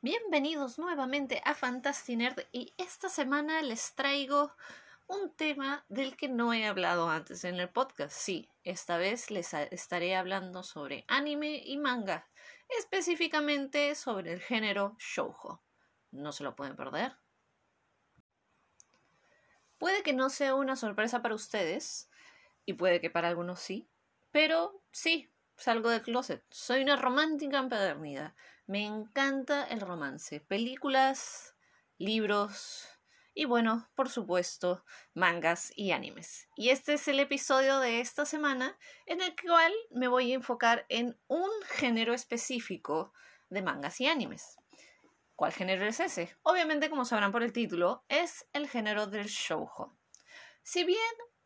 Bienvenidos nuevamente a Fantasy Nerd y esta semana les traigo un tema del que no he hablado antes en el podcast. Sí, esta vez les estaré hablando sobre anime y manga, específicamente sobre el género shoujo. No se lo pueden perder. Puede que no sea una sorpresa para ustedes, y puede que para algunos sí, pero sí, salgo del closet. Soy una romántica empedernida. Me encanta el romance. Películas, libros y bueno, por supuesto, mangas y animes. Y este es el episodio de esta semana en el cual me voy a enfocar en un género específico de mangas y animes. ¿Cuál género es ese? Obviamente, como sabrán por el título, es el género del shoujo. Si bien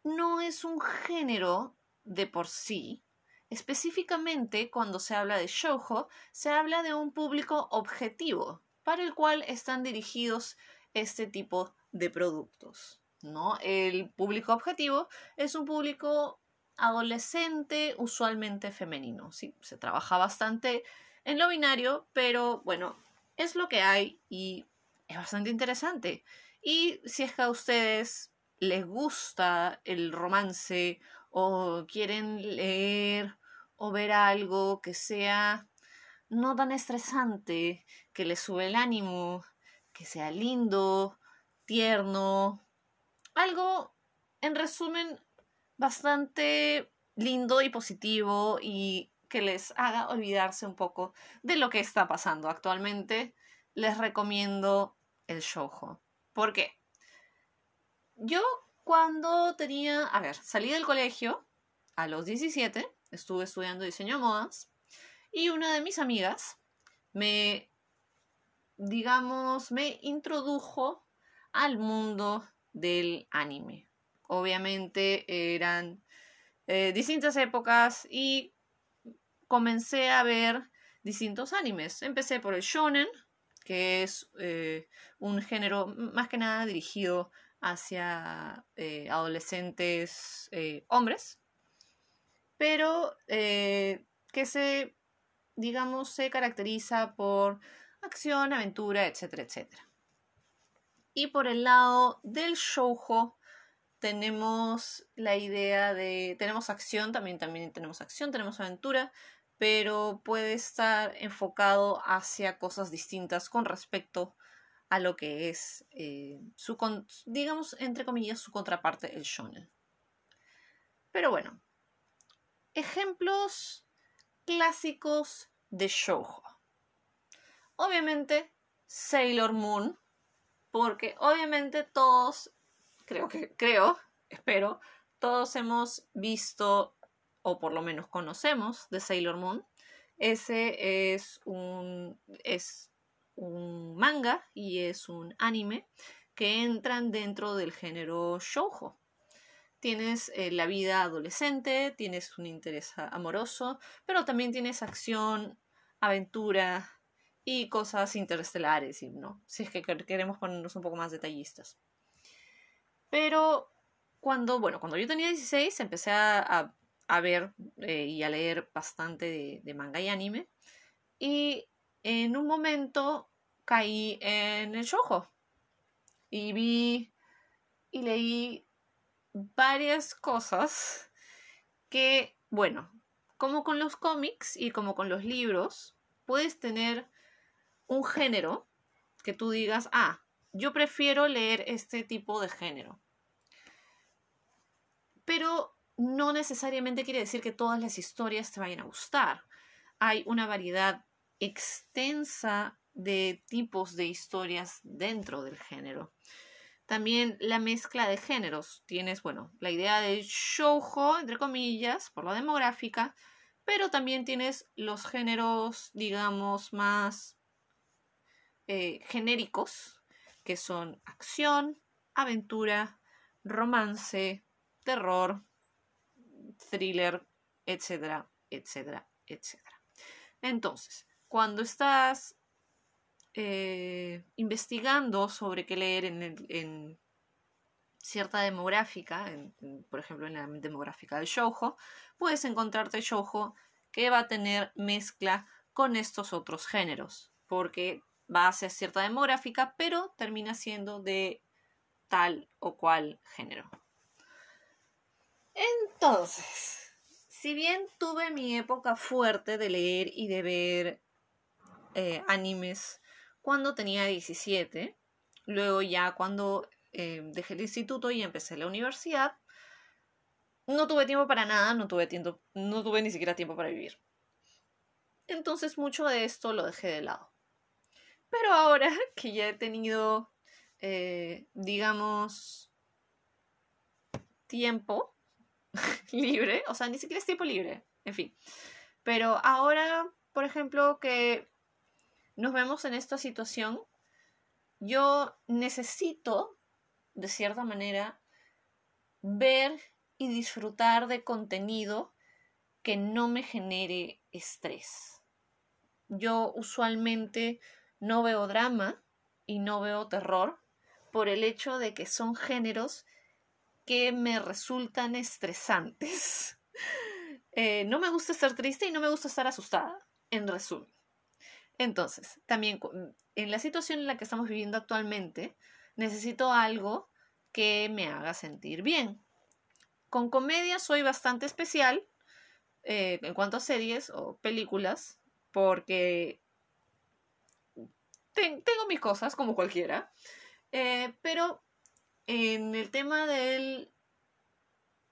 no es un género de por sí, Específicamente, cuando se habla de shoujo, se habla de un público objetivo para el cual están dirigidos este tipo de productos. ¿no? El público objetivo es un público adolescente, usualmente femenino. Sí, se trabaja bastante en lo binario, pero bueno, es lo que hay y es bastante interesante. Y si es que a ustedes les gusta el romance o quieren leer o ver algo que sea no tan estresante, que le sube el ánimo, que sea lindo, tierno, algo, en resumen, bastante lindo y positivo y que les haga olvidarse un poco de lo que está pasando actualmente, les recomiendo el shoujo. ¿Por qué? Yo cuando tenía, a ver, salí del colegio a los 17 estuve estudiando diseño de modas y una de mis amigas me, digamos, me introdujo al mundo del anime. Obviamente eran eh, distintas épocas y comencé a ver distintos animes. Empecé por el shonen, que es eh, un género más que nada dirigido hacia eh, adolescentes hombres pero eh, que se, digamos, se caracteriza por acción, aventura, etcétera, etcétera. Y por el lado del shoujo tenemos la idea de, tenemos acción, también, también tenemos acción, tenemos aventura, pero puede estar enfocado hacia cosas distintas con respecto a lo que es eh, su, digamos, entre comillas, su contraparte, el shonen. Pero bueno, Ejemplos clásicos de shoujo. Obviamente Sailor Moon, porque obviamente todos, creo que, creo, espero, todos hemos visto o por lo menos conocemos de Sailor Moon. Ese es un, es un manga y es un anime que entran dentro del género shoujo tienes eh, la vida adolescente, tienes un interés amoroso, pero también tienes acción, aventura y cosas interestelares, ¿no? Si es que queremos ponernos un poco más detallistas. Pero cuando, bueno, cuando yo tenía 16 empecé a, ver eh, y a leer bastante de, de manga y anime y en un momento caí en el shojo y vi y leí varias cosas que, bueno, como con los cómics y como con los libros, puedes tener un género que tú digas, ah, yo prefiero leer este tipo de género. Pero no necesariamente quiere decir que todas las historias te vayan a gustar. Hay una variedad extensa de tipos de historias dentro del género. También la mezcla de géneros. Tienes, bueno, la idea de shoujo, entre comillas, por la demográfica, pero también tienes los géneros, digamos, más eh, genéricos, que son acción, aventura, romance, terror, thriller, etcétera, etcétera, etcétera. Entonces, cuando estás eh, investigando sobre qué leer en, cierta demográfica, por ejemplo en la demográfica del shoujo, puedes encontrarte shoujo que va a tener mezcla con estos otros géneros, porque base cierta demográfica, pero termina siendo de tal o cual género. Entonces, si bien tuve mi época fuerte de leer y de ver eh, animes cuando tenía 17, luego ya cuando eh, dejé el instituto y empecé la universidad, no tuve tiempo para nada, no tuve, tiempo, no tuve ni siquiera tiempo para vivir. Entonces mucho de esto lo dejé de lado. Pero ahora que ya he tenido, eh, digamos, tiempo libre, o sea, ni siquiera es tiempo libre, en fin. Pero ahora, por ejemplo, que nos vemos en esta situación, yo necesito, de cierta manera, ver y disfrutar de contenido que no me genere estrés. Yo usualmente no veo drama y no veo terror por el hecho de que son géneros que me resultan estresantes. Eh, no me gusta estar triste y no me gusta estar asustada, en resumen. Entonces, también en la situación en la que estamos viviendo actualmente, necesito algo que me haga sentir bien. Con comedia soy bastante especial eh, en cuanto a series o películas, porque tengo mis cosas como cualquiera, eh, pero en el tema del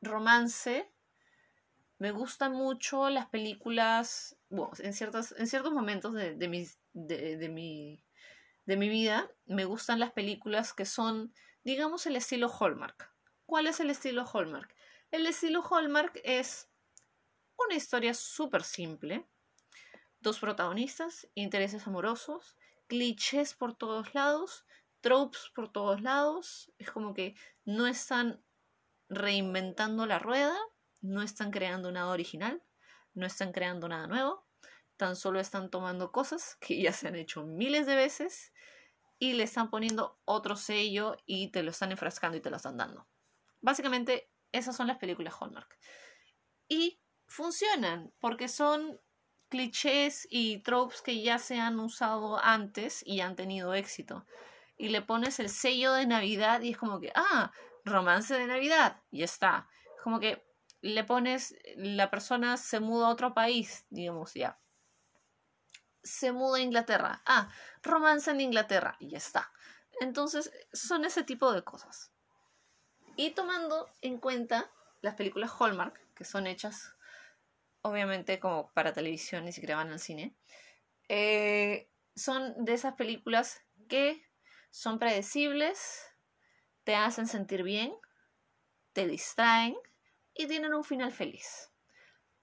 romance, me gustan mucho las películas, bueno, en, ciertos, en ciertos momentos de, de, mi, de, mi, de mi vida, me gustan las películas que son, digamos, el estilo Hallmark. ¿Cuál es el estilo Hallmark? El estilo Hallmark es una historia súper simple, dos protagonistas, intereses amorosos, clichés por todos lados, tropes por todos lados. Es como que no están reinventando la rueda, no están creando nada original, no están creando nada nuevo, tan solo están tomando cosas que ya se han hecho miles de veces y le están poniendo otro sello y te lo están enfrascando y te lo están dando. Básicamente, esas son las películas Hallmark. Y funcionan porque son clichés y tropes que ya se han usado antes y han tenido éxito y le pones el sello de Navidad y es como que, ah, romance de Navidad, y está. Como que le pones, la persona se muda a otro país, digamos, ya. Se muda a Inglaterra, ah, romance en Inglaterra, y ya está. Entonces, son ese tipo de cosas. Y tomando en cuenta las películas Hallmark, que son hechas, obviamente, como para televisión, ni siquiera van al cine, eh, son de esas películas que son predecibles, te hacen sentir bien, te distraen y tienen un final feliz.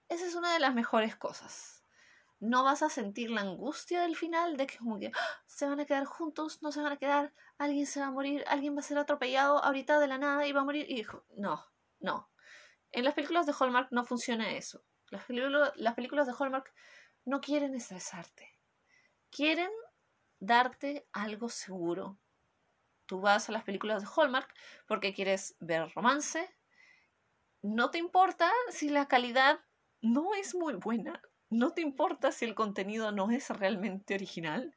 Esa es una de las mejores cosas. No vas a sentir la angustia del final de que como que ¡ah! se van a quedar juntos, no se van a quedar, alguien se va a morir, alguien va a ser atropellado ahorita de la nada y va a morir. No, no. En las películas de Hallmark no funciona eso. Las, las películas de Hallmark no quieren estresarte. Quieren darte algo seguro. Tú vas a las películas de Hallmark porque quieres ver romance. No te importa si la calidad no es muy buena. No te importa si el contenido no es realmente original.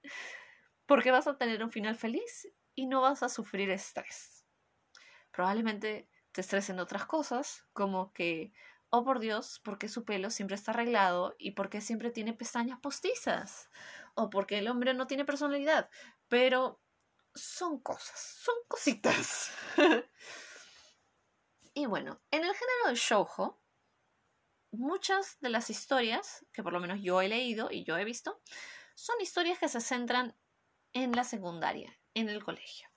Porque vas a tener un final feliz y no vas a sufrir estrés. Probablemente te estresen otras cosas, como que, oh por Dios, porque su pelo siempre está arreglado y porque siempre tiene pestañas postizas o porque el hombre no tiene personalidad, pero son cosas, son cositas. y bueno, en el género del shoujo, muchas de las historias, que por lo menos yo he leído y yo he visto, son historias que se centran en la secundaria, en el colegio.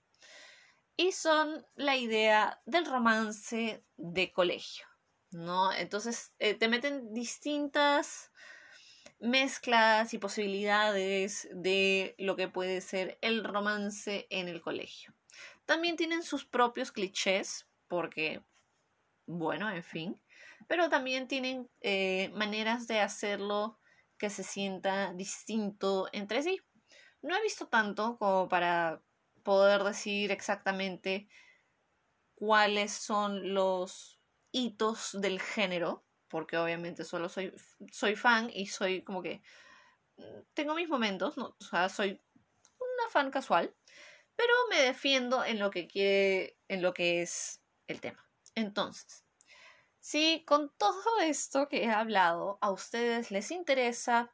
Y son la idea del romance de colegio, ¿no? Entonces eh, te meten distintas mezclas y posibilidades de lo que puede ser el romance en el colegio. También tienen sus propios clichés, porque, bueno, en fin, pero también tienen eh, maneras de hacerlo que se sienta distinto entre sí. No he visto tanto como para poder decir exactamente cuáles son los hitos del género, porque obviamente solo soy, soy fan y soy como que mm, tengo mis momentos, ¿no? o sea, soy fan casual, pero me defiendo en lo que quiere, en lo que es el tema. Entonces, si con todo esto que he hablado a ustedes les interesa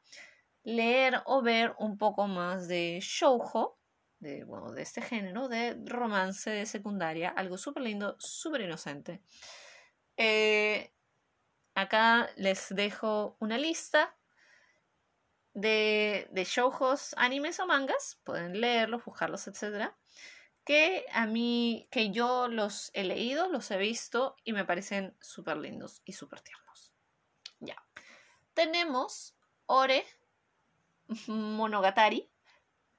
leer o ver un poco más de shoujo, de, bueno, de este género, de romance de secundaria, algo súper lindo, súper inocente. Eh, acá les dejo una lista de, de shoujos, animes o mangas, pueden leerlos, buscarlos, etc. Que a mí, que yo los he leído, los he visto y me parecen súper lindos y súper tiernos. Ya. Tenemos Ore Monogatari.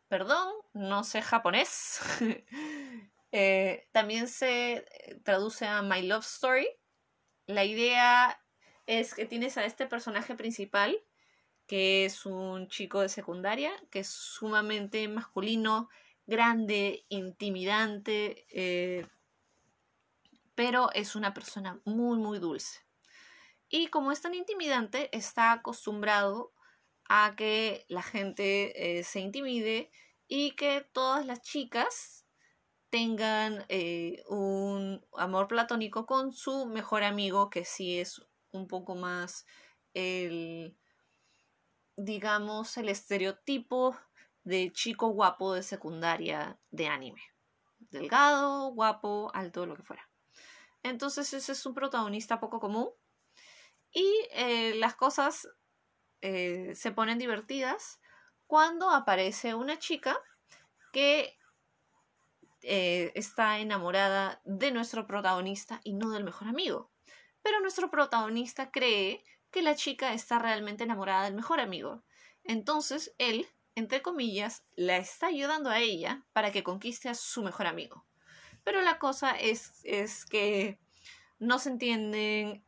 Perdón, no sé japonés. Eh, también se traduce a My Love Story. La idea es que tienes a este personaje principal que es un chico de secundaria, que es sumamente masculino, grande, intimidante, eh, pero es una persona muy, muy dulce. Y como es tan intimidante, está acostumbrado a que la gente eh, se intimide y que todas las chicas tengan eh, un amor platónico con su mejor amigo, que sí es un poco más el digamos, el estereotipo de chico guapo de secundaria de anime. Delgado, guapo, alto, lo que fuera. Entonces ese es un protagonista poco común. Y eh, las cosas eh, se ponen divertidas cuando aparece una chica que eh, está enamorada de nuestro protagonista y no del mejor amigo. Pero nuestro protagonista cree que la chica está realmente enamorada del mejor amigo. Entonces él, entre comillas, la está ayudando a ella para que conquiste a su mejor amigo. Pero la cosa es, es que no se entienden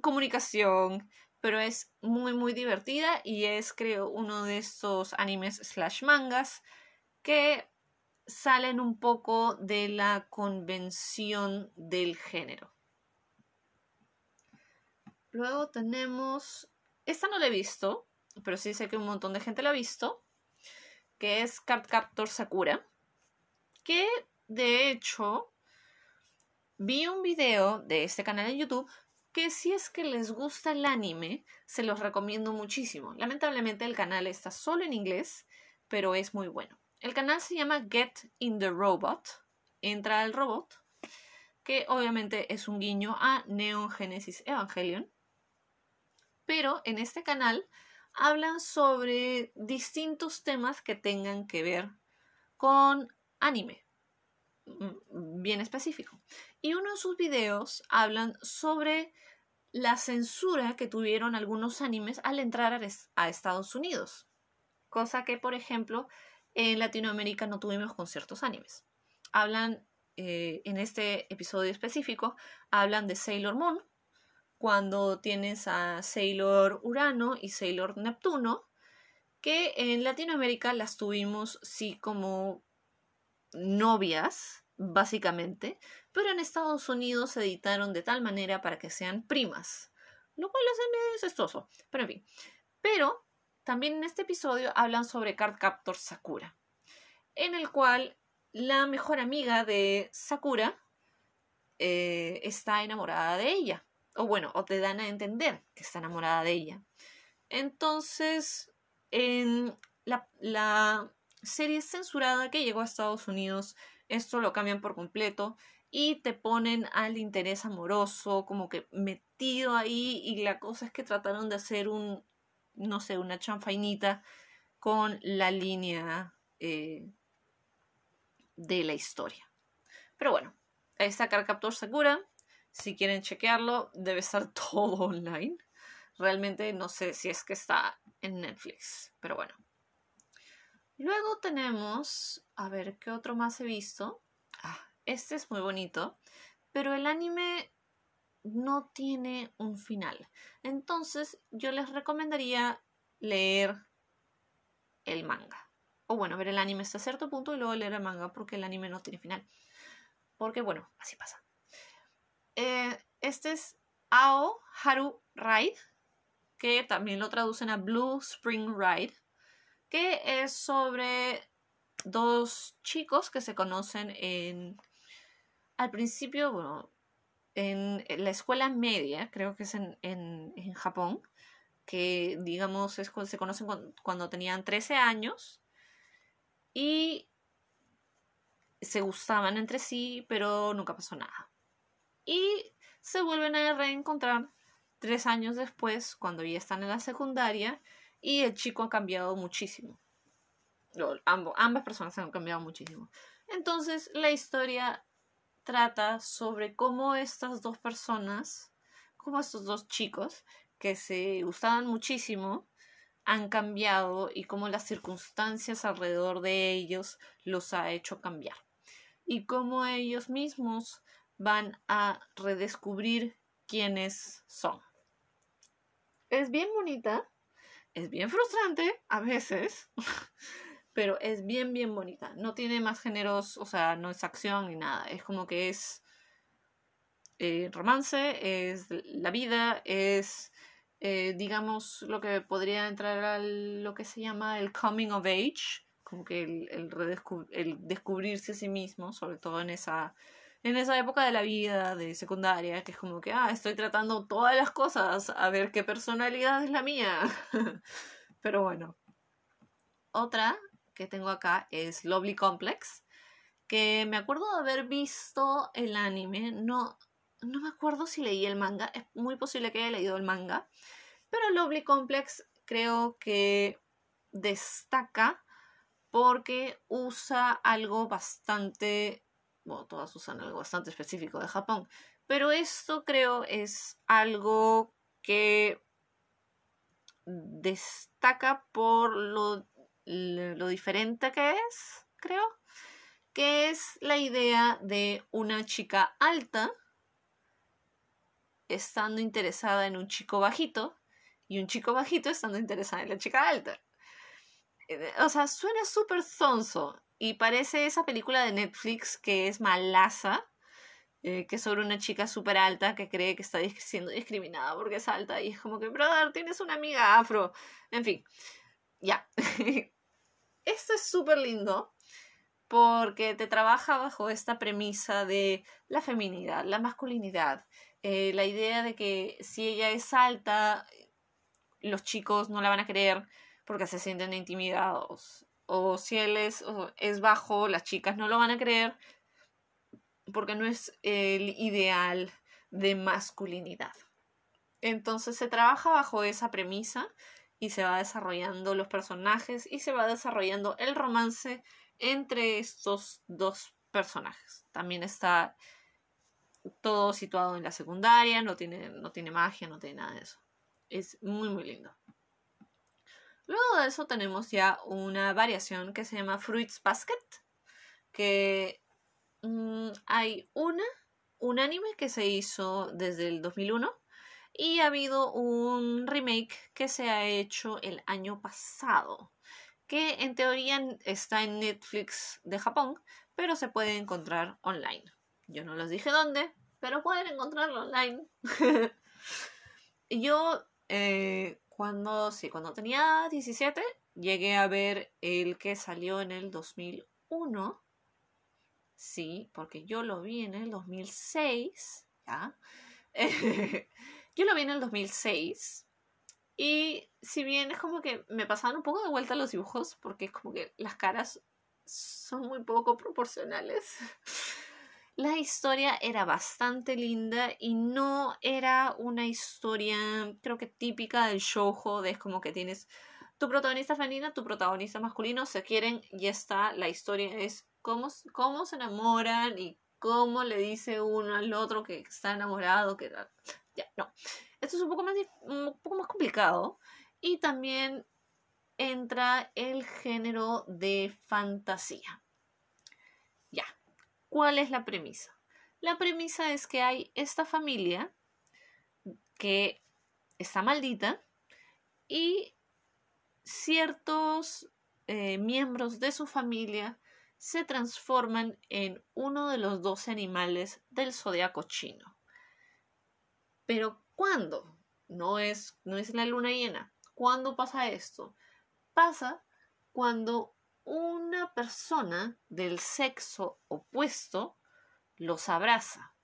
comunicación, pero es muy muy divertida y es creo uno de estos animes slash mangas que salen un poco de la convención del género. Luego tenemos, esta no la he visto, pero sí sé que un montón de gente la ha visto, que es Card Captor Sakura, que de hecho vi un video de este canal en YouTube que si es que les gusta el anime, se los recomiendo muchísimo. Lamentablemente el canal está solo en inglés, pero es muy bueno. El canal se llama Get in the Robot, entra al robot, que obviamente es un guiño a Neon Genesis Evangelion pero en este canal hablan sobre distintos temas que tengan que ver con anime, mm, bien específico. Y uno de sus videos hablan sobre la censura que tuvieron algunos animes al entrar a Estados Unidos, cosa que, por ejemplo, en Latinoamérica no tuvimos con ciertos animes. Hablan, eh, en este episodio específico, hablan de Sailor Moon, cuando tienes a Sailor Urano y Sailor Neptuno, que en Latinoamérica las tuvimos sí como novias, básicamente, pero en Estados Unidos se editaron de tal manera para que sean primas, lo cual es medio cestoso, pero en fin. Pero también en este episodio hablan sobre Card Captor Sakura, en el cual la mejor amiga de Sakura eh, está enamorada de ella o bueno, o te dan a entender que está enamorada de ella. Entonces, en la, la serie censurada que llegó a Estados Unidos, esto lo cambian por completo y te ponen al interés amoroso como que metido ahí y la cosa es que trataron de hacer un, no sé, una chanfainita con la línea eh, de la historia. Pero bueno, ahí está Carcaptor Sakura. Si quieren chequearlo, debe estar todo online. Realmente no sé si es que está en Netflix, pero bueno. Luego tenemos, a ver, ¿qué otro más he visto? Ah, este es muy bonito, pero el anime no tiene un final. Entonces yo les recomendaría leer el manga. O bueno, ver el anime hasta cierto punto y luego leer el manga porque el anime no tiene final. Porque bueno, así pasa. Eh, este es Ao Haru Ride, que también lo traducen a Blue Spring Ride, que es sobre dos chicos que se conocen en... Al principio, bueno, en la escuela media, creo que es en, en, Japón, que digamos es, se conocen cuando, tenían 13 años y se gustaban entre sí, pero nunca pasó nada. Y se vuelven a reencontrar tres años después, cuando ya están en la secundaria, y el chico ha cambiado muchísimo ambas personas han cambiado muchísimo. Entonces, la historia trata sobre cómo estas dos personas, como estos dos chicos que se gustaban muchísimo, han cambiado y cómo las circunstancias alrededor de ellos los ha hecho cambiar. Y cómo ellos mismos van a redescubrir quiénes son. Es bien bonita, es bien frustrante a veces, pero es bien, bien bonita. No tiene más géneros, o sea, no es acción ni nada. Es como que es eh, romance, es la vida, es, eh, digamos, lo que podría entrar a lo que se llama el coming of age, como que el, el, descubrirse a sí mismo, sobre todo en esa, en esa época de la vida, de secundaria, que es como que, ah, estoy tratando todas las cosas, a ver qué personalidad es la mía. Pero bueno. Otra que tengo acá es Lovely Complex, que me acuerdo de haber visto el anime, no, no me acuerdo si leí el manga, es muy posible que haya leído el manga, pero Lovely Complex creo que destaca porque usa algo bastante, bueno, todas usan algo bastante específico de Japón, pero esto creo es algo que destaca por lo lo diferente que es, creo, que es la idea de una chica alta estando interesada en un chico bajito y un chico bajito estando interesado en la chica alta. Eh, o sea, suena súper sonso y parece esa película de Netflix que es malaza, eh, que es sobre una chica súper alta que cree que está siendo discriminada porque es alta y es como que, brother, tienes una amiga afro. En fin, ya. esto es súper lindo porque te trabaja bajo esta premisa de la feminidad, la masculinidad, eh, la idea de que si ella es alta, los chicos no la van a querer porque se sienten intimidados. O si él es, es bajo, las chicas no lo van a creer porque no es el ideal de masculinidad. Entonces se trabaja bajo esa premisa y se va desarrollando los personajes y se va desarrollando el romance entre estos dos personajes. También está todo situado en la secundaria, no tiene, no tiene magia, no tiene nada de eso. Es muy, muy lindo. Luego de eso tenemos ya una variación que se llama Fruits Basket, que mm, hay una, un anime que se hizo desde el 2001 y ha habido un remake que se ha hecho el año pasado, que en teoría está en Netflix de Japón, pero se puede encontrar online. Yo no les dije dónde, pero pueden encontrarlo online. Yo, eh, cuando, sí, cuando tenía 17, llegué a ver el que salió en el 2001. Sí, porque yo lo vi en el 2006, ¿ya? Yo lo vi en el 2006 y si bien es como que me pasaban un poco de vuelta los dibujos porque es como que las caras son muy poco proporcionales. La historia era bastante linda y no era una historia, creo que típica del shoujo, de es como que tienes tu protagonista femenina, tu protagonista masculino, se quieren y está. La historia es cómo, cómo se enamoran y cómo le dice uno al otro que está enamorado, que ya, no. Esto es un poco más, un poco más complicado. Y también entra el género de fantasía. ¿Cuál es la premisa? La premisa es que hay esta familia que está maldita y ciertos eh, miembros de su familia se transforman en uno de los dos animales del zodiaco chino. Pero ¿cuándo? No es, no es la luna llena. ¿Cuándo pasa esto? Pasa cuando una persona del sexo opuesto los abraza.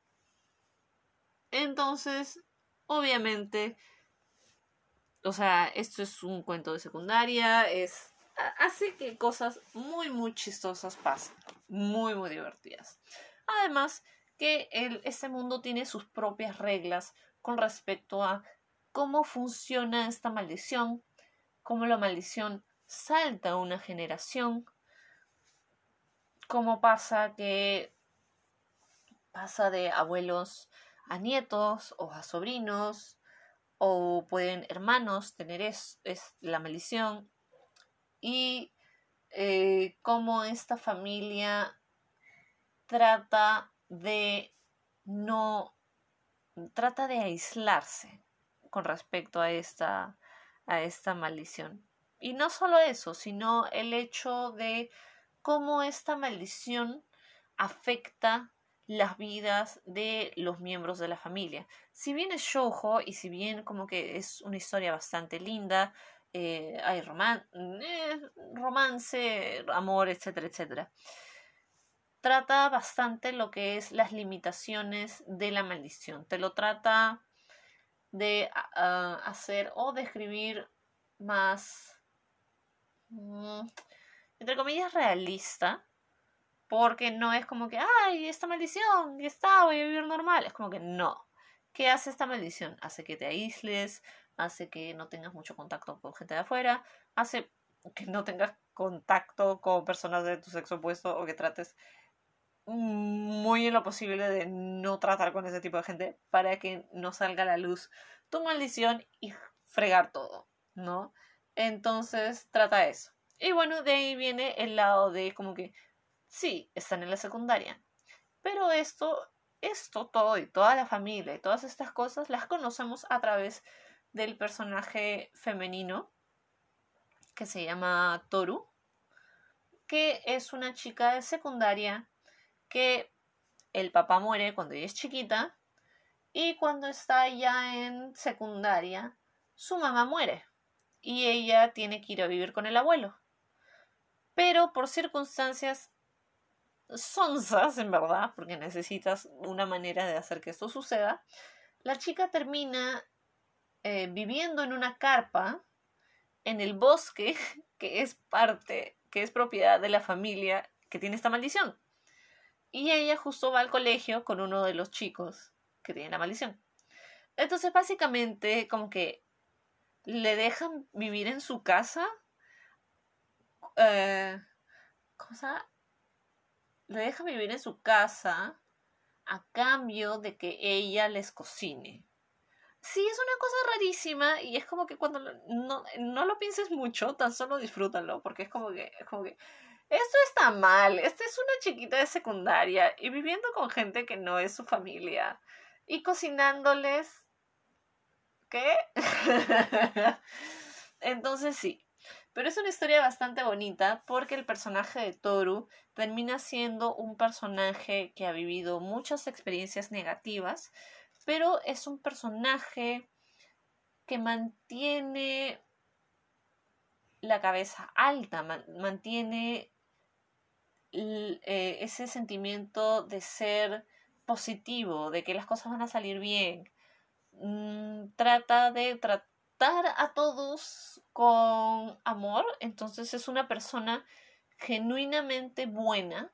Entonces, obviamente, o sea, esto es un cuento de secundaria, es hace que cosas muy muy chistosas pasen, muy muy divertidas. Además, que el, este mundo tiene sus propias reglas con respecto a cómo funciona esta maldición, cómo la maldición salta una generación, cómo pasa que pasa de abuelos a nietos o a sobrinos, o pueden hermanos tener es, la maldición, y eh, cómo esta familia trata de no, trata de aislarse con respecto a esta, a esta maldición. Y no solo eso, sino el hecho de cómo esta maldición afecta las vidas de los miembros de la familia. Si bien es shoujo y si bien como que es una historia bastante linda, eh, hay eh, romance, amor, etcétera, etcétera. Trata bastante lo que es las limitaciones de la maldición. Te lo trata de ah, hacer o describir más, entre comillas, realista porque no es como que, ay, esta maldición, y está, voy a vivir normal. Es como que no. ¿Qué hace esta maldición? Hace que te aísles, hace que no tengas mucho contacto con gente de afuera, hace que no tengas contacto con personas de tu sexo opuesto o que trates muy en lo posible de no tratar con ese tipo de gente para que no salga a la luz tu maldición y fregar todo, ¿no? Entonces trata eso. Y bueno, de ahí viene el lado de como que sí, están en la secundaria. Pero esto, esto todo y toda la familia y todas estas cosas las conocemos a través del personaje femenino que se llama Toru, que es una chica de secundaria que el papá muere cuando ella es chiquita y cuando está ya en secundaria su mamá muere y ella tiene que ir a vivir con el abuelo. Pero por circunstancias sonzas, en verdad, porque necesitas una manera de hacer que esto suceda, la chica termina eh, viviendo en una carpa en el bosque que es parte, que es propiedad de la familia que tiene esta maldición. Y ella justo va al colegio con uno de los chicos que tiene la maldición. Entonces, básicamente, como que le dejan vivir en su casa. Eh, ¿Cómo se llama? le deja vivir en su casa a cambio de que ella les cocine. Sí, es una cosa rarísima y es como que cuando no, no lo pienses mucho, tan solo disfrútalo, porque es como que, es como que esto está mal, esta es una chiquita de secundaria y viviendo con gente que no es su familia y cocinándoles. ¿Qué? Entonces sí, pero es una historia bastante bonita porque el personaje de Toru termina siendo un personaje que ha vivido muchas experiencias negativas, pero es un personaje que mantiene la cabeza alta, mantiene eh, ese sentimiento de ser positivo, de que las cosas van a salir bien. Mm, trata de tratar a todos con amor, entonces es una persona genuinamente buena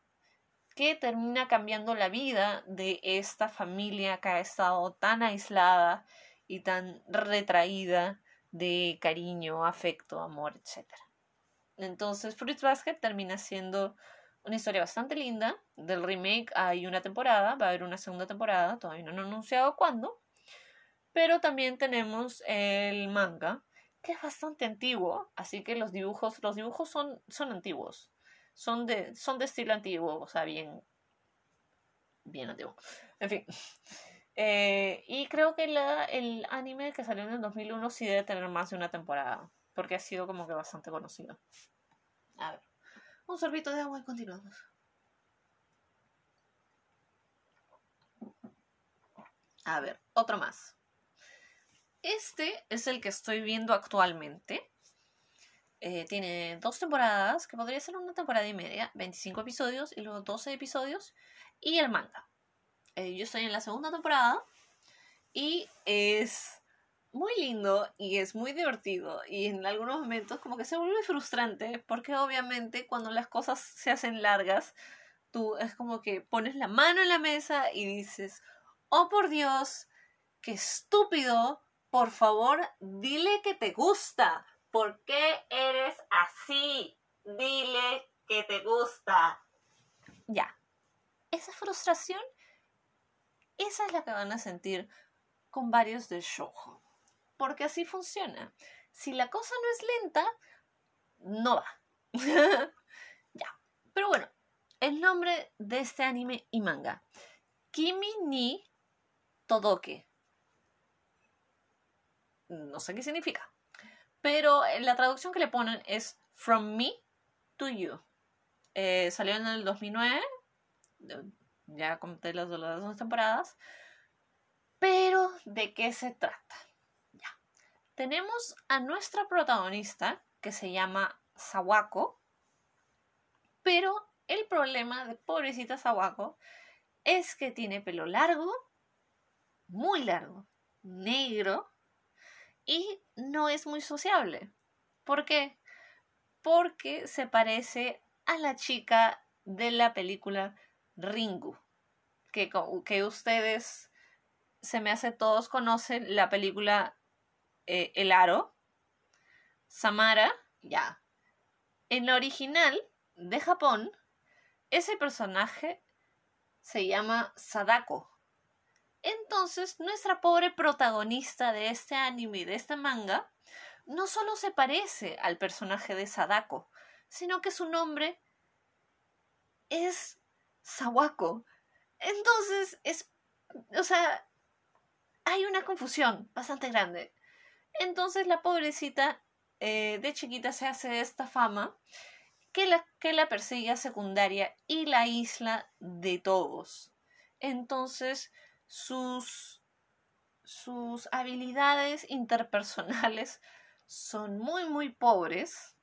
que termina cambiando la vida de esta familia que ha estado tan aislada y tan retraída de cariño, afecto, amor, etc. Entonces Fruits Basket termina siendo una historia bastante linda. Del remake hay una temporada, va a haber una segunda temporada, todavía no han anunciado cuándo. Pero también tenemos el manga, que es bastante antiguo, así que los dibujos, los dibujos son, son antiguos. Son de, son de estilo antiguo, o sea, bien, bien antiguo. En fin. Eh, y creo que la, el anime que salió en el 2001 sí debe tener más de una temporada, porque ha sido como que bastante conocido. A ver, un sorbito de agua y continuamos. A ver, otro más. Este es el que estoy viendo actualmente. Eh, tiene dos temporadas, que podría ser una temporada y media, 25 episodios y luego 12 episodios, y el manga. Eh, yo estoy en la segunda temporada y es muy lindo y es muy divertido y en algunos momentos como que se vuelve frustrante porque obviamente cuando las cosas se hacen largas, tú es como que pones la mano en la mesa y dices, oh por Dios, qué estúpido, por favor, dile que te gusta. ¿Por qué eres así? Dile que te gusta. Ya. Esa frustración, esa es la que van a sentir con varios del show. Porque así funciona. Si la cosa no es lenta, no va. ya. Pero bueno, el nombre de este anime y manga. Kimi ni Todoke. No sé qué significa. Pero la traducción que le ponen es From Me to You. Eh, salió en el 2009. Ya conté las, las dos temporadas. Pero, ¿de qué se trata? Ya. Tenemos a nuestra protagonista, que se llama Sawako. Pero el problema de pobrecita Sawako es que tiene pelo largo, muy largo, negro, y no es muy sociable. ¿Por qué? Porque se parece a la chica de la película Ringu, que, que ustedes se me hace todos conocen la película eh, El Aro, Samara, ya. En la original de Japón, ese personaje se llama Sadako. Entonces, nuestra pobre protagonista de este anime y de este manga no solo se parece al personaje de Sadako, sino que su nombre es Sawako. Entonces, es. O sea, hay una confusión bastante grande. Entonces, la pobrecita eh, de chiquita se hace esta fama que la, que la persigue a secundaria y la isla de todos. Entonces, sus, sus habilidades interpersonales son muy, muy pobres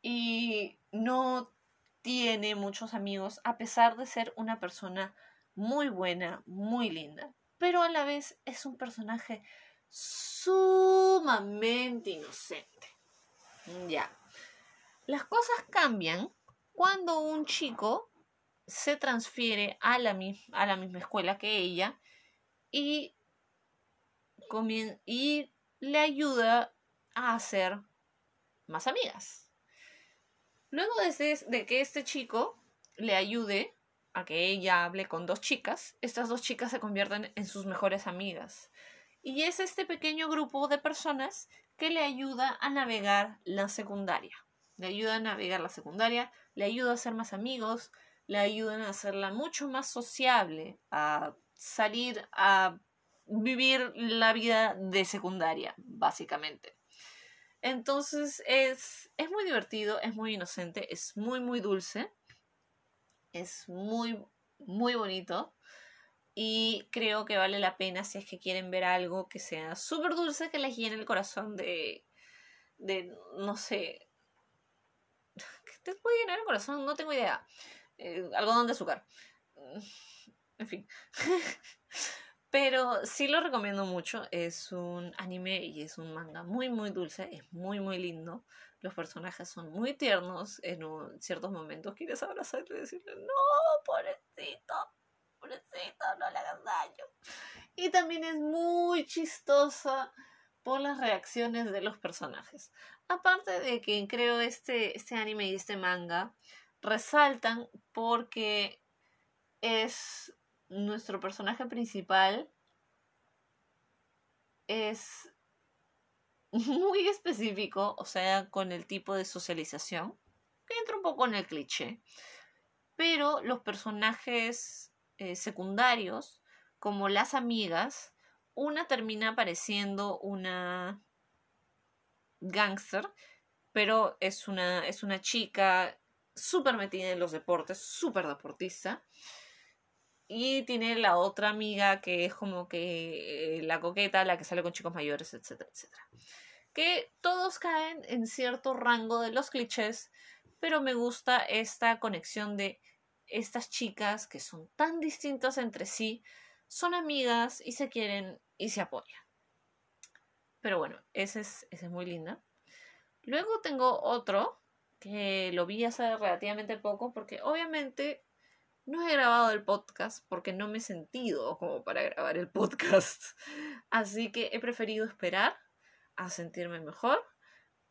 y no tiene muchos amigos a pesar de ser una persona muy buena, muy linda, pero a la vez es un personaje sumamente inocente. Ya. Las cosas cambian cuando un chico se transfiere a la, a la misma escuela que ella y, y le ayuda a hacer más amigas. Luego de, de que este chico le ayude a que ella hable con dos chicas, estas dos chicas se convierten en sus mejores amigas. Y es este pequeño grupo de personas que le ayuda a navegar la secundaria. Le ayuda a navegar la secundaria, le ayuda a hacer más amigos, le ayudan a hacerla mucho más sociable, a salir a vivir la vida de secundaria, básicamente. Entonces es, es muy divertido, es muy inocente, es muy, muy dulce, es muy, muy bonito y creo que vale la pena si es que quieren ver algo que sea súper dulce, que les llene el corazón de, de, no sé, ¿qué te puede llenar el corazón? No tengo idea eh, algodón de azúcar. En fin. Pero sí lo recomiendo mucho. Es un anime y es un manga muy, muy dulce. Es muy, muy lindo. Los personajes son muy tiernos. En ciertos momentos quieres abrazarle y decirle, no, pobrecito, pobrecito, no le hagas daño. Y también es muy chistosa por las reacciones de los personajes. Aparte de que creo este, este anime y este manga resaltan porque es nuestro personaje principal es muy específico, o sea, con el tipo de socialización, que entra un poco en el cliché, pero los personajes eh, secundarios, como las amigas, una termina pareciendo una gangster, pero es una, es una chica súper metida en los deportes, súper deportista. Y tiene la otra amiga que es como que eh, la coqueta, la que sale con chicos mayores, etcétera, etcétera. que todos caen en cierto rango de los clichés, pero me gusta esta conexión de estas chicas que son tan distintas entre sí, son amigas y se quieren y se apoyan. Pero bueno, ese es, ese es muy linda. Luego tengo otro que lo vi hace relativamente poco porque obviamente no he grabado el podcast porque no me he sentido como para grabar el podcast. Así que he preferido esperar a sentirme mejor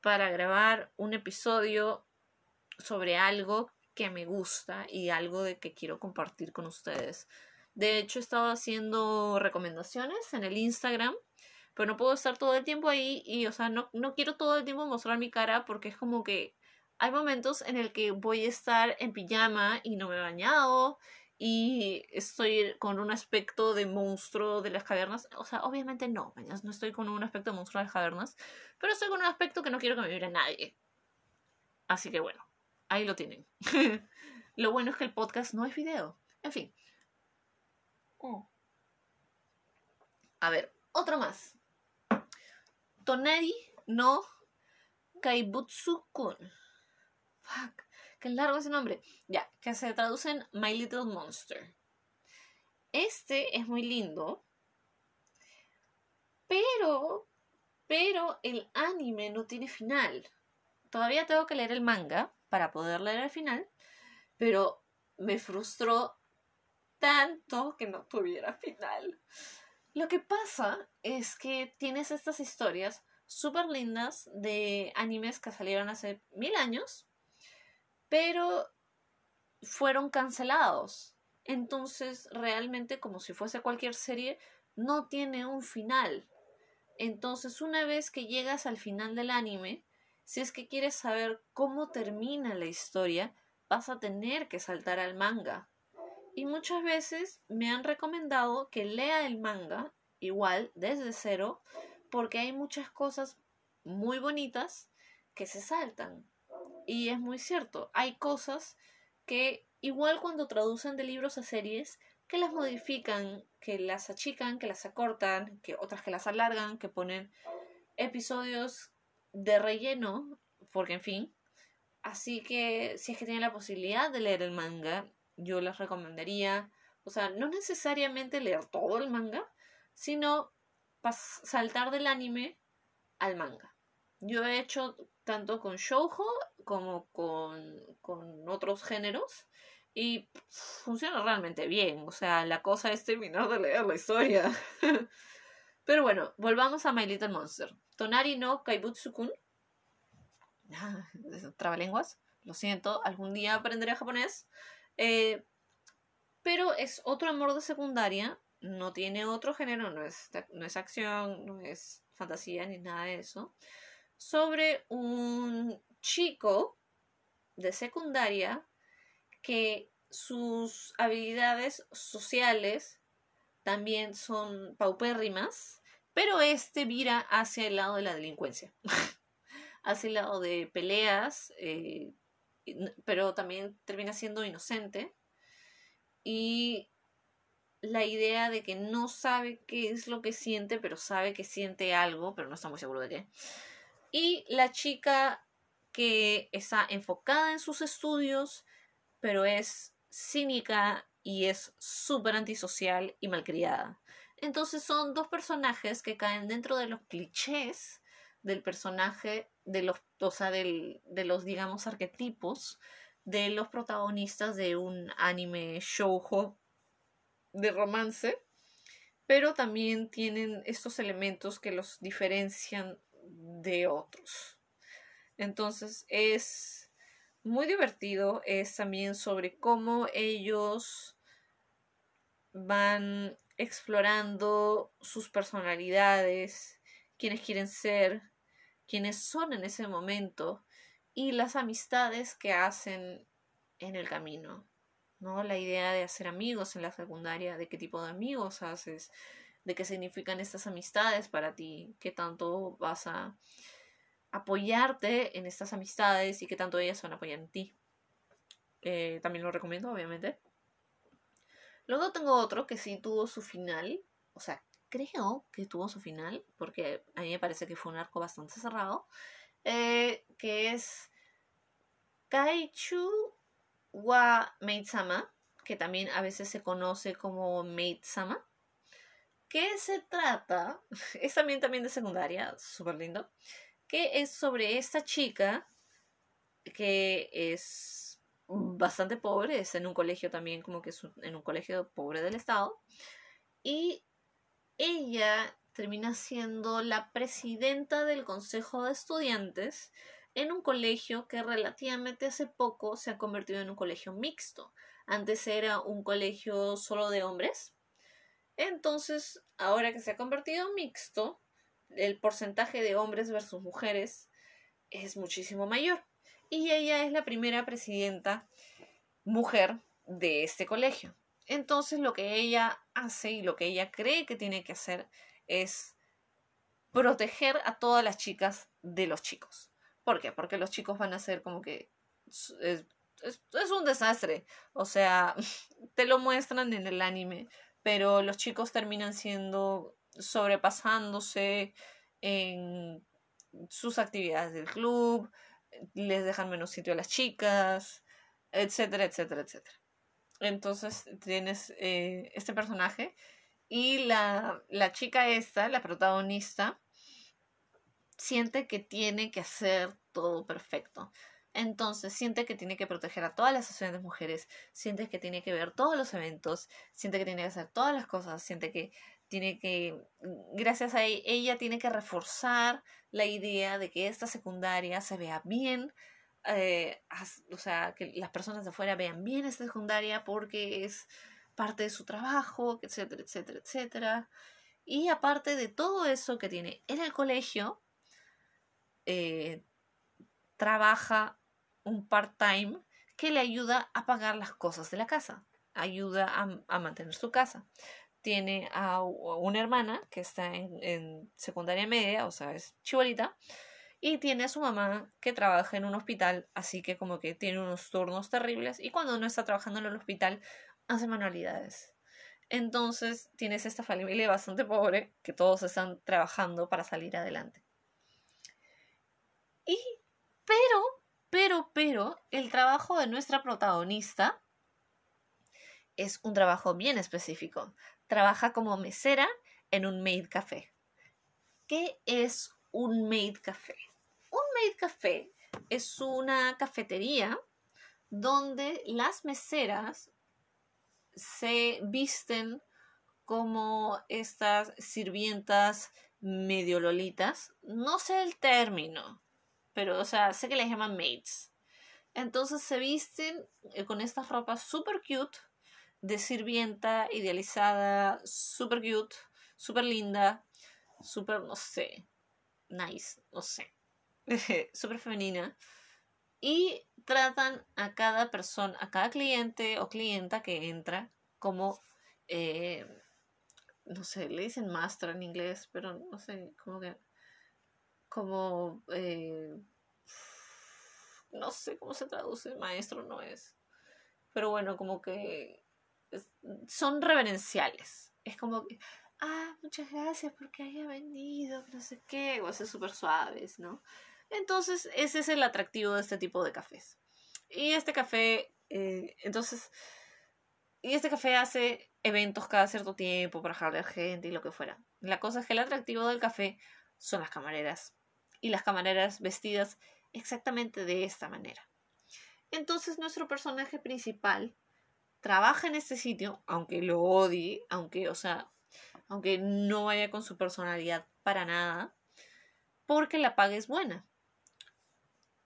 para grabar un episodio sobre algo que me gusta y algo de que quiero compartir con ustedes. De hecho, he estado haciendo recomendaciones en el Instagram, pero no puedo estar todo el tiempo ahí y, o sea, no, no quiero todo el tiempo mostrar mi cara porque es como que hay momentos en el que voy a estar en pijama y no me he bañado y estoy con un aspecto de monstruo de las cavernas. O sea, obviamente no, no estoy con un aspecto de monstruo de las cavernas, pero estoy con un aspecto que no quiero que me mire nadie. Así que bueno, ahí lo tienen. lo bueno es que el podcast no es video. En fin. Oh. A ver, otro más. Toneri no Kaibutsu-kun. Fuck, qué largo ese nombre. Ya, que se traduce en My Little Monster. Este es muy lindo. Pero, pero el anime no tiene final. Todavía tengo que leer el manga para poder leer el final. Pero me frustró tanto que no tuviera final. Lo que pasa es que tienes estas historias súper lindas de animes que salieron hace mil años pero fueron cancelados. Entonces, realmente, como si fuese cualquier serie, no tiene un final. Entonces, una vez que llegas al final del anime, si es que quieres saber cómo termina la historia, vas a tener que saltar al manga. Y muchas veces me han recomendado que lea el manga, igual, desde cero, porque hay muchas cosas muy bonitas que se saltan. Y es muy cierto, hay cosas que igual cuando traducen de libros a series, que las modifican, que las achican, que las acortan, que otras que las alargan, que ponen episodios de relleno, porque en fin. Así que si es que tienen la posibilidad de leer el manga, yo les recomendaría, o sea, no necesariamente leer todo el manga, sino saltar del anime al manga. Yo he hecho tanto con shoujo como con, con otros géneros y funciona realmente bien. O sea, la cosa es terminar de leer la historia. Pero bueno, volvamos a My Little Monster. Tonari no Kaibutsu-kun. Ah, trabalenguas. Lo siento, algún día aprenderé japonés. Eh, pero es otro amor de secundaria. No tiene otro género, no es, no es acción, no es fantasía ni nada de eso sobre un chico de secundaria que sus habilidades sociales también son paupérrimas, pero este vira hacia el lado de la delincuencia, hacia el lado de peleas, eh, pero también termina siendo inocente. Y la idea de que no sabe qué es lo que siente, pero sabe que siente algo, pero no está muy seguro de qué. Y la chica que está enfocada en sus estudios, pero es cínica y es súper antisocial y malcriada. Entonces son dos personajes que caen dentro de los clichés del personaje, de los, o sea, de los, digamos, arquetipos de los protagonistas de un anime shoujo de romance, pero también tienen estos elementos que los diferencian de otros. Entonces es muy divertido, es también sobre cómo ellos van explorando sus personalidades, quiénes quieren ser, quiénes son en ese momento y las amistades que hacen en el camino. ¿no? La idea de hacer amigos en la secundaria, de qué tipo de amigos haces, de qué significan estas amistades para ti, qué tanto vas a apoyarte en estas amistades y qué tanto ellas van a apoyar en ti. Eh, también lo recomiendo, obviamente. Luego tengo otro que sí tuvo su final, o sea, creo que tuvo su final, porque a mí me parece que fue un arco bastante cerrado, eh, que es Kaichu wa Maid-sama, que también a veces se conoce como Maid-sama, que se trata, es también, también de secundaria, súper lindo, que es sobre esta chica que es bastante pobre, es en un colegio también, como que es en un colegio pobre del estado, y ella termina siendo la presidenta del consejo de estudiantes en un colegio que relativamente hace poco se ha convertido en un colegio mixto. Antes era un colegio solo de hombres. Entonces, ahora que se ha convertido en mixto, el porcentaje de hombres versus mujeres es muchísimo mayor. Y ella es la primera presidenta mujer de este colegio. Entonces, lo que ella hace y lo que ella cree que tiene que hacer es proteger a todas las chicas de los chicos. ¿Por qué? Porque los chicos van a ser como que es, un desastre. O sea, te lo muestran en el anime, pero los chicos terminan siendo sobrepasándose en sus actividades del club, les dejan menos sitio a las chicas, etcétera, etcétera, etcétera. Entonces tienes eh, este personaje y la, la chica esta, la protagonista, siente que tiene que hacer todo perfecto. Entonces siente que tiene que proteger a todas las de mujeres, siente que tiene que ver todos los eventos, siente que tiene que hacer todas las cosas, siente que tiene que, gracias a ella, ella tiene que reforzar la idea de que esta secundaria se vea bien, eh, o sea, que las personas de afuera vean bien esta secundaria porque es parte de su trabajo, etcétera, etcétera, etcétera. Y aparte de todo eso que tiene en el colegio, eh, trabaja un part-time que le ayuda a pagar las cosas de la casa, ayuda a, mantener su casa. Tiene a, una hermana que está en, secundaria media, o sea, es chibolita, y tiene a su mamá que trabaja en un hospital, así que como que tiene unos turnos terribles y cuando no está trabajando en el hospital hace manualidades. Entonces tienes esta familia bastante pobre que todos están trabajando para salir adelante. Y, pero, pero, pero, el trabajo de nuestra protagonista es un trabajo bien específico. Trabaja como mesera en un maid café. ¿Qué es un maid café? Un maid café es una cafetería donde las meseras se visten como estas sirvientas medio lolitas. No sé el término, pero, o sea, sé que les llaman maids. Entonces se visten eh, con estas ropas super cute, de sirvienta, idealizada, super cute, super linda, super, no sé, nice, no sé, super femenina. Y tratan a cada persona, a cada cliente o clienta que entra como, eh, no sé, le dicen master en inglés, pero no sé, como que como, eh, no sé cómo se traduce, maestro no es, pero bueno, como que son reverenciales. Es como que, ah, muchas gracias porque haya venido, no sé qué, o ser súper suaves, ¿no? Entonces, ese es el atractivo de este tipo de cafés. Y este café, eh, entonces, y este café hace eventos cada cierto tiempo para jalar gente y lo que fuera. La cosa es que el atractivo del café son las camareras y las camareras vestidas exactamente de esta manera. Entonces nuestro personaje principal trabaja en este sitio, aunque lo odie, aunque, o sea, aunque no vaya con su personalidad para nada, porque la paga es buena.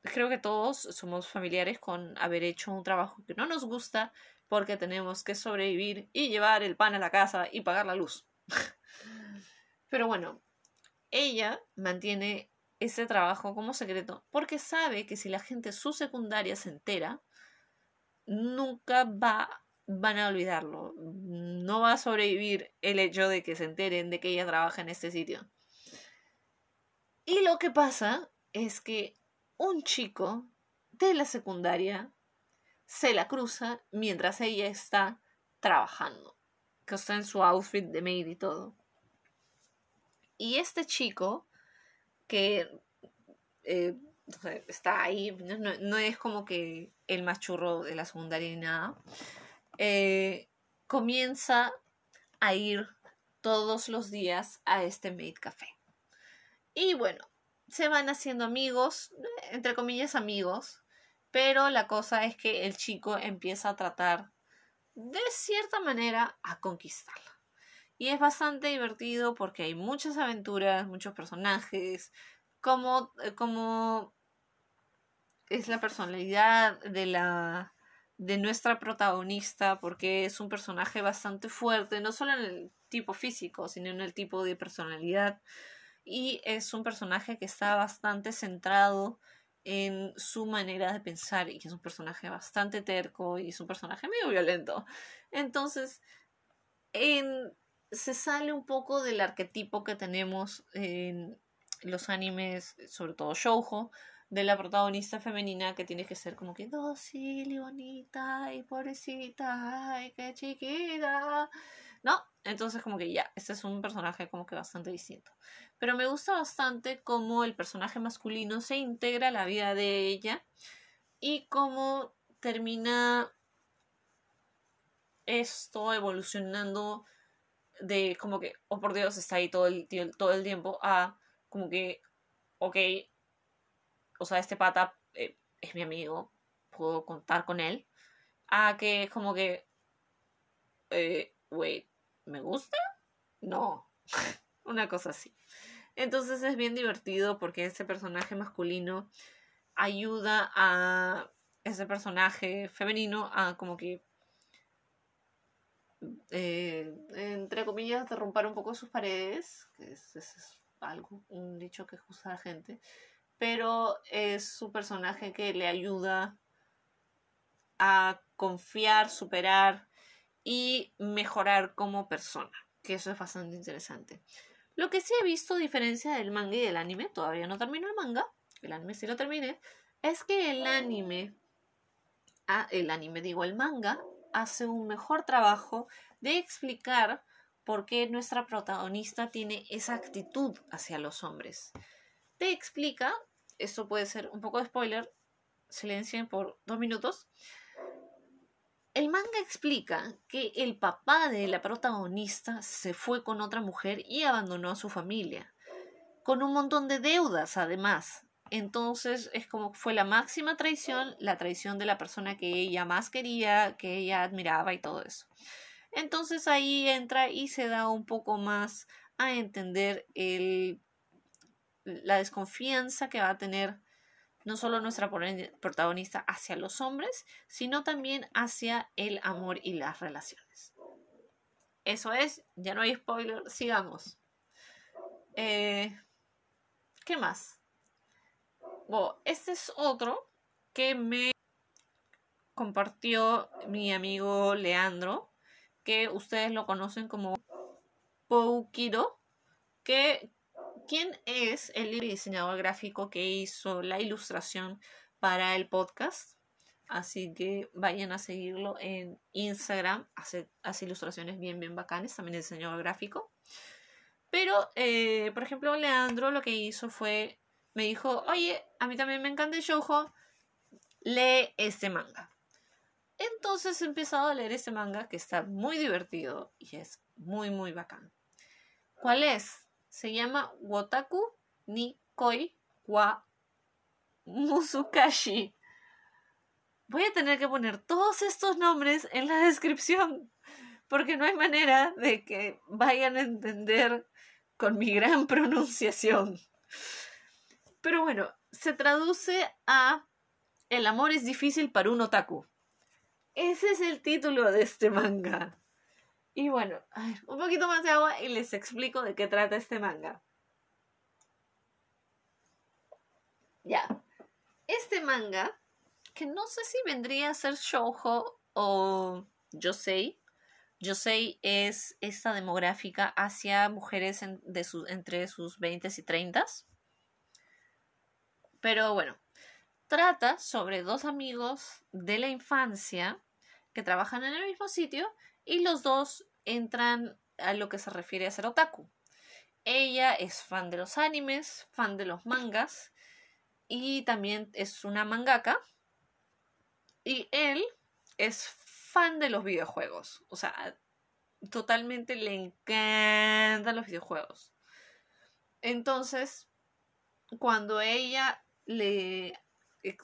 Creo que todos somos familiares con haber hecho un trabajo que no nos gusta porque tenemos que sobrevivir y llevar el pan a la casa y pagar la luz. Pero bueno, ella mantiene ese trabajo como secreto porque sabe que si la gente su secundaria se entera, nunca va, van a olvidarlo. No va a sobrevivir el hecho de que se enteren de que ella trabaja en este sitio. Y lo que pasa es que un chico de la secundaria se la cruza mientras ella está trabajando, que está en su outfit de maid y todo. Y este chico, que eh, está ahí, no, es como que el más churro de la secundaria ni nada, eh, comienza a ir todos los días a este Maid Café. Y bueno, se van haciendo amigos, entre comillas amigos, pero la cosa es que el chico empieza a tratar de cierta manera a conquistarla. Y es bastante divertido porque hay muchas aventuras, muchos personajes, como, eh, como es la personalidad de la de nuestra protagonista porque es un personaje bastante fuerte, no solo en el tipo físico, sino en el tipo de personalidad. Y es un personaje que está bastante centrado en su manera de pensar y que es un personaje bastante terco y es un personaje medio violento. Entonces, se sale un poco del arquetipo que tenemos en los animes, sobre todo shoujo, de la protagonista femenina que tiene que ser como que dócil y bonita y pobrecita, ay, qué chiquita. ¿No? Entonces como que ya, este es un personaje como que bastante distinto. Pero me gusta bastante cómo el personaje masculino se integra a la vida de ella y cómo termina esto evolucionando de como que, oh por Dios, está ahí todo el, todo el tiempo a como que, ok, o sea, este pata eh, es mi amigo, puedo contar con él, a que como que, eh, wait, ¿me gusta? No, una cosa así. Entonces es bien divertido porque ese personaje masculino ayuda a ese personaje femenino a como que eh, entre comillas romper un poco sus paredes que es, es, algo un dicho que usa la gente pero es su personaje que le ayuda a confiar, superar y mejorar como persona, que eso es bastante interesante. Lo que sí he visto, diferencia del manga y del anime, todavía no termino el manga, el anime sí lo terminé, es que el anime, ah, el anime digo, el manga, hace un mejor trabajo de explicar por qué nuestra protagonista tiene esa actitud hacia los hombres. Te explica esto puede ser un poco de spoiler, silencien por dos minutos. El manga explica que el papá de la protagonista se fue con otra mujer y abandonó a su familia, con un montón de deudas además. Entonces es como fue la máxima traición, la traición de la persona que ella más quería, que ella admiraba y todo eso. Entonces ahí entra y se da un poco más a entender el la desconfianza que va a tener no solo nuestra protagonista hacia los hombres, sino también hacia el amor y las relaciones. Eso es, ya no hay spoiler, sigamos. Eh, ¿Qué más? Bueno, este es otro que me compartió mi amigo Leandro, que ustedes lo conocen como Poukiro, que quién es el diseñador gráfico que hizo la ilustración para el podcast. Así que vayan a seguirlo en Instagram. Hace, ilustraciones bien, bien bacanes. También diseñador gráfico. Pero, eh, por ejemplo, Leandro lo que hizo fue, me dijo, oye, a mí también me encanta el shoujo, lee este manga. Entonces he empezado a leer este manga que está muy divertido y es muy, muy bacán. ¿Cuál es? se llama Wotaku ni Koi wa Musukashi. Voy a tener que poner todos estos nombres en la descripción porque no hay manera de que vayan a entender con mi gran pronunciación. Pero bueno, se traduce a El amor es difícil para un otaku. Ese es el título de este manga. Y bueno, un poquito más de agua y les explico de qué trata este manga. Ya. Este manga, que no sé si vendría a ser shoujo o yosei. Yosei es esta demográfica hacia mujeres de entre sus 20 y 30. Pero bueno, trata sobre dos amigos de la infancia que trabajan en el mismo sitio y los dos entran a lo que se refiere a ser otaku. ella es fan de los animes, fan de los mangas y también es una mangaka. Y él es fan de los videojuegos. O sea, totalmente le encantan los videojuegos. Entonces, cuando ella le,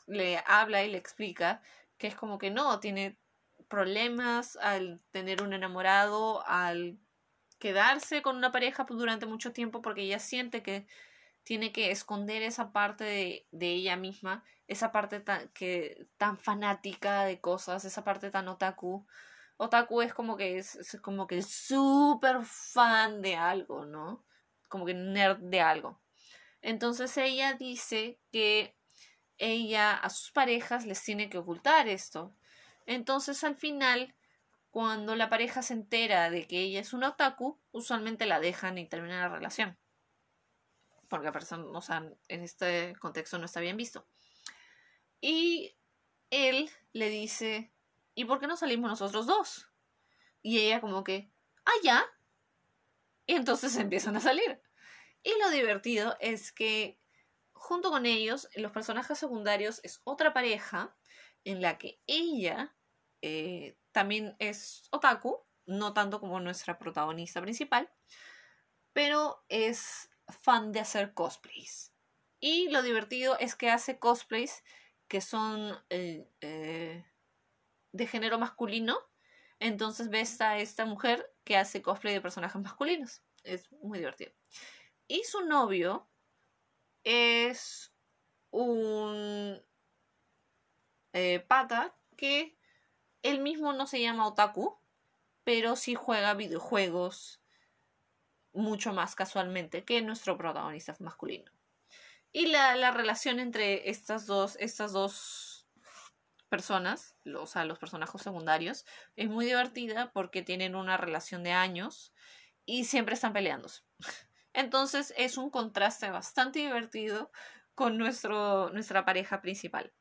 le habla y le explica que es como que no, tiene problemas al tener un enamorado, al quedarse con una pareja durante mucho tiempo porque ella siente que tiene que esconder esa parte de, de ella misma, esa parte tan, que, tan fanática de cosas, esa parte tan otaku. Otaku es como que es, es como que súper fan de algo, ¿no? Como que nerd de algo. Entonces ella dice que ella a sus parejas les tiene que ocultar esto. Entonces al final cuando la pareja se entera de que ella es un otaku, usualmente la dejan y terminan la relación. Porque la persona, o sea, en este contexto no está bien visto. Y él le dice, ¿y por qué no salimos nosotros dos? Y ella como que, ah, ya. Y entonces empiezan a salir. Y lo divertido es que junto con ellos, los personajes secundarios es otra pareja en la que ella eh, también es otaku, no tanto como nuestra protagonista principal, pero es fan de hacer cosplays. Y lo divertido es que hace cosplays que son eh, eh, de género masculino. Entonces ves a esta mujer que hace cosplay de personajes masculinos. Es muy divertido. Y su novio es un eh, pata que él mismo no se llama otaku, pero sí juega videojuegos mucho más casualmente que nuestro protagonista masculino. Y la, relación entre estas dos, estas dos personas, o sea, los personajes secundarios, es muy divertida porque tienen una relación de años y siempre están peleándose. Entonces es un contraste bastante divertido con nuestro, nuestra pareja principal.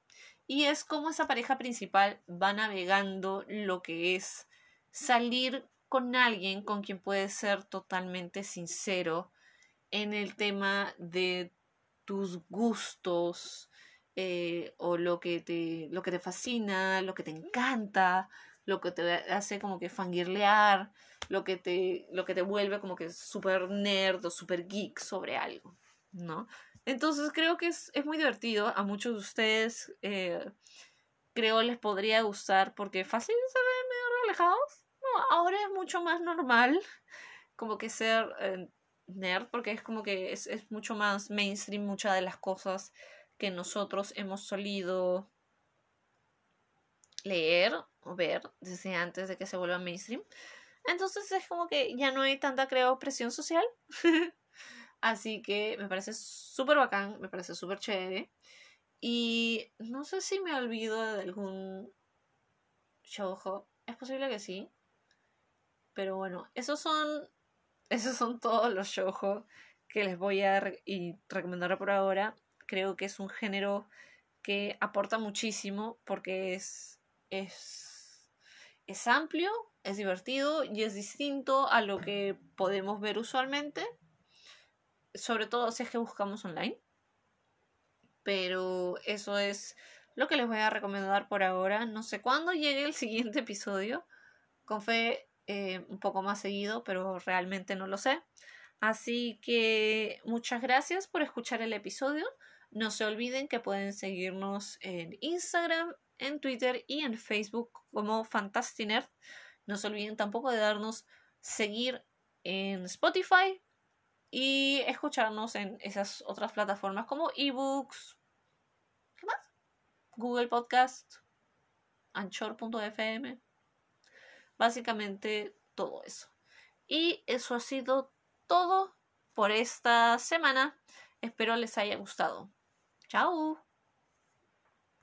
Y es como esa pareja principal va navegando lo que es salir con alguien con quien puedes ser totalmente sincero en el tema de tus gustos eh, o lo que, te, lo que te fascina, lo que te encanta, lo que te hace como que fangirlear, lo que te, lo que te vuelve como que súper nerd o súper geek sobre algo, ¿no? Entonces creo que es, muy divertido. A muchos de ustedes eh, creo les podría gustar porque fácil se ven medio relajados. No, ahora es mucho más normal como que ser eh, nerd porque es como que es, es mucho más mainstream muchas de las cosas que nosotros hemos solido leer o ver desde antes de que se vuelva mainstream. Entonces es como que ya no hay tanta, creo, presión social. Así que me parece súper bacán, me parece súper chévere. Y no sé si me olvido de algún shoujo. Es posible que sí. Pero bueno, esos son. Esos son todos los shoujo que les voy a y recomendar por ahora. Creo que es un género que aporta muchísimo porque es. es. es amplio, es divertido y es distinto a lo que podemos ver usualmente sobre todo si es que buscamos online. Pero eso es lo que les voy a recomendar por ahora. No sé cuándo llegue el siguiente episodio. Con fe eh, un poco más seguido, pero realmente no lo sé. Así que muchas gracias por escuchar el episodio. No se olviden que pueden seguirnos en Instagram, en Twitter y en Facebook como Fantastinerd. No se olviden tampoco de darnos seguir en Spotify, y escucharnos en esas otras plataformas como ebooks, ¿qué más? Google Podcast, Anchor.fm, básicamente todo eso. Y eso ha sido todo por esta semana. Espero les haya gustado. Chao.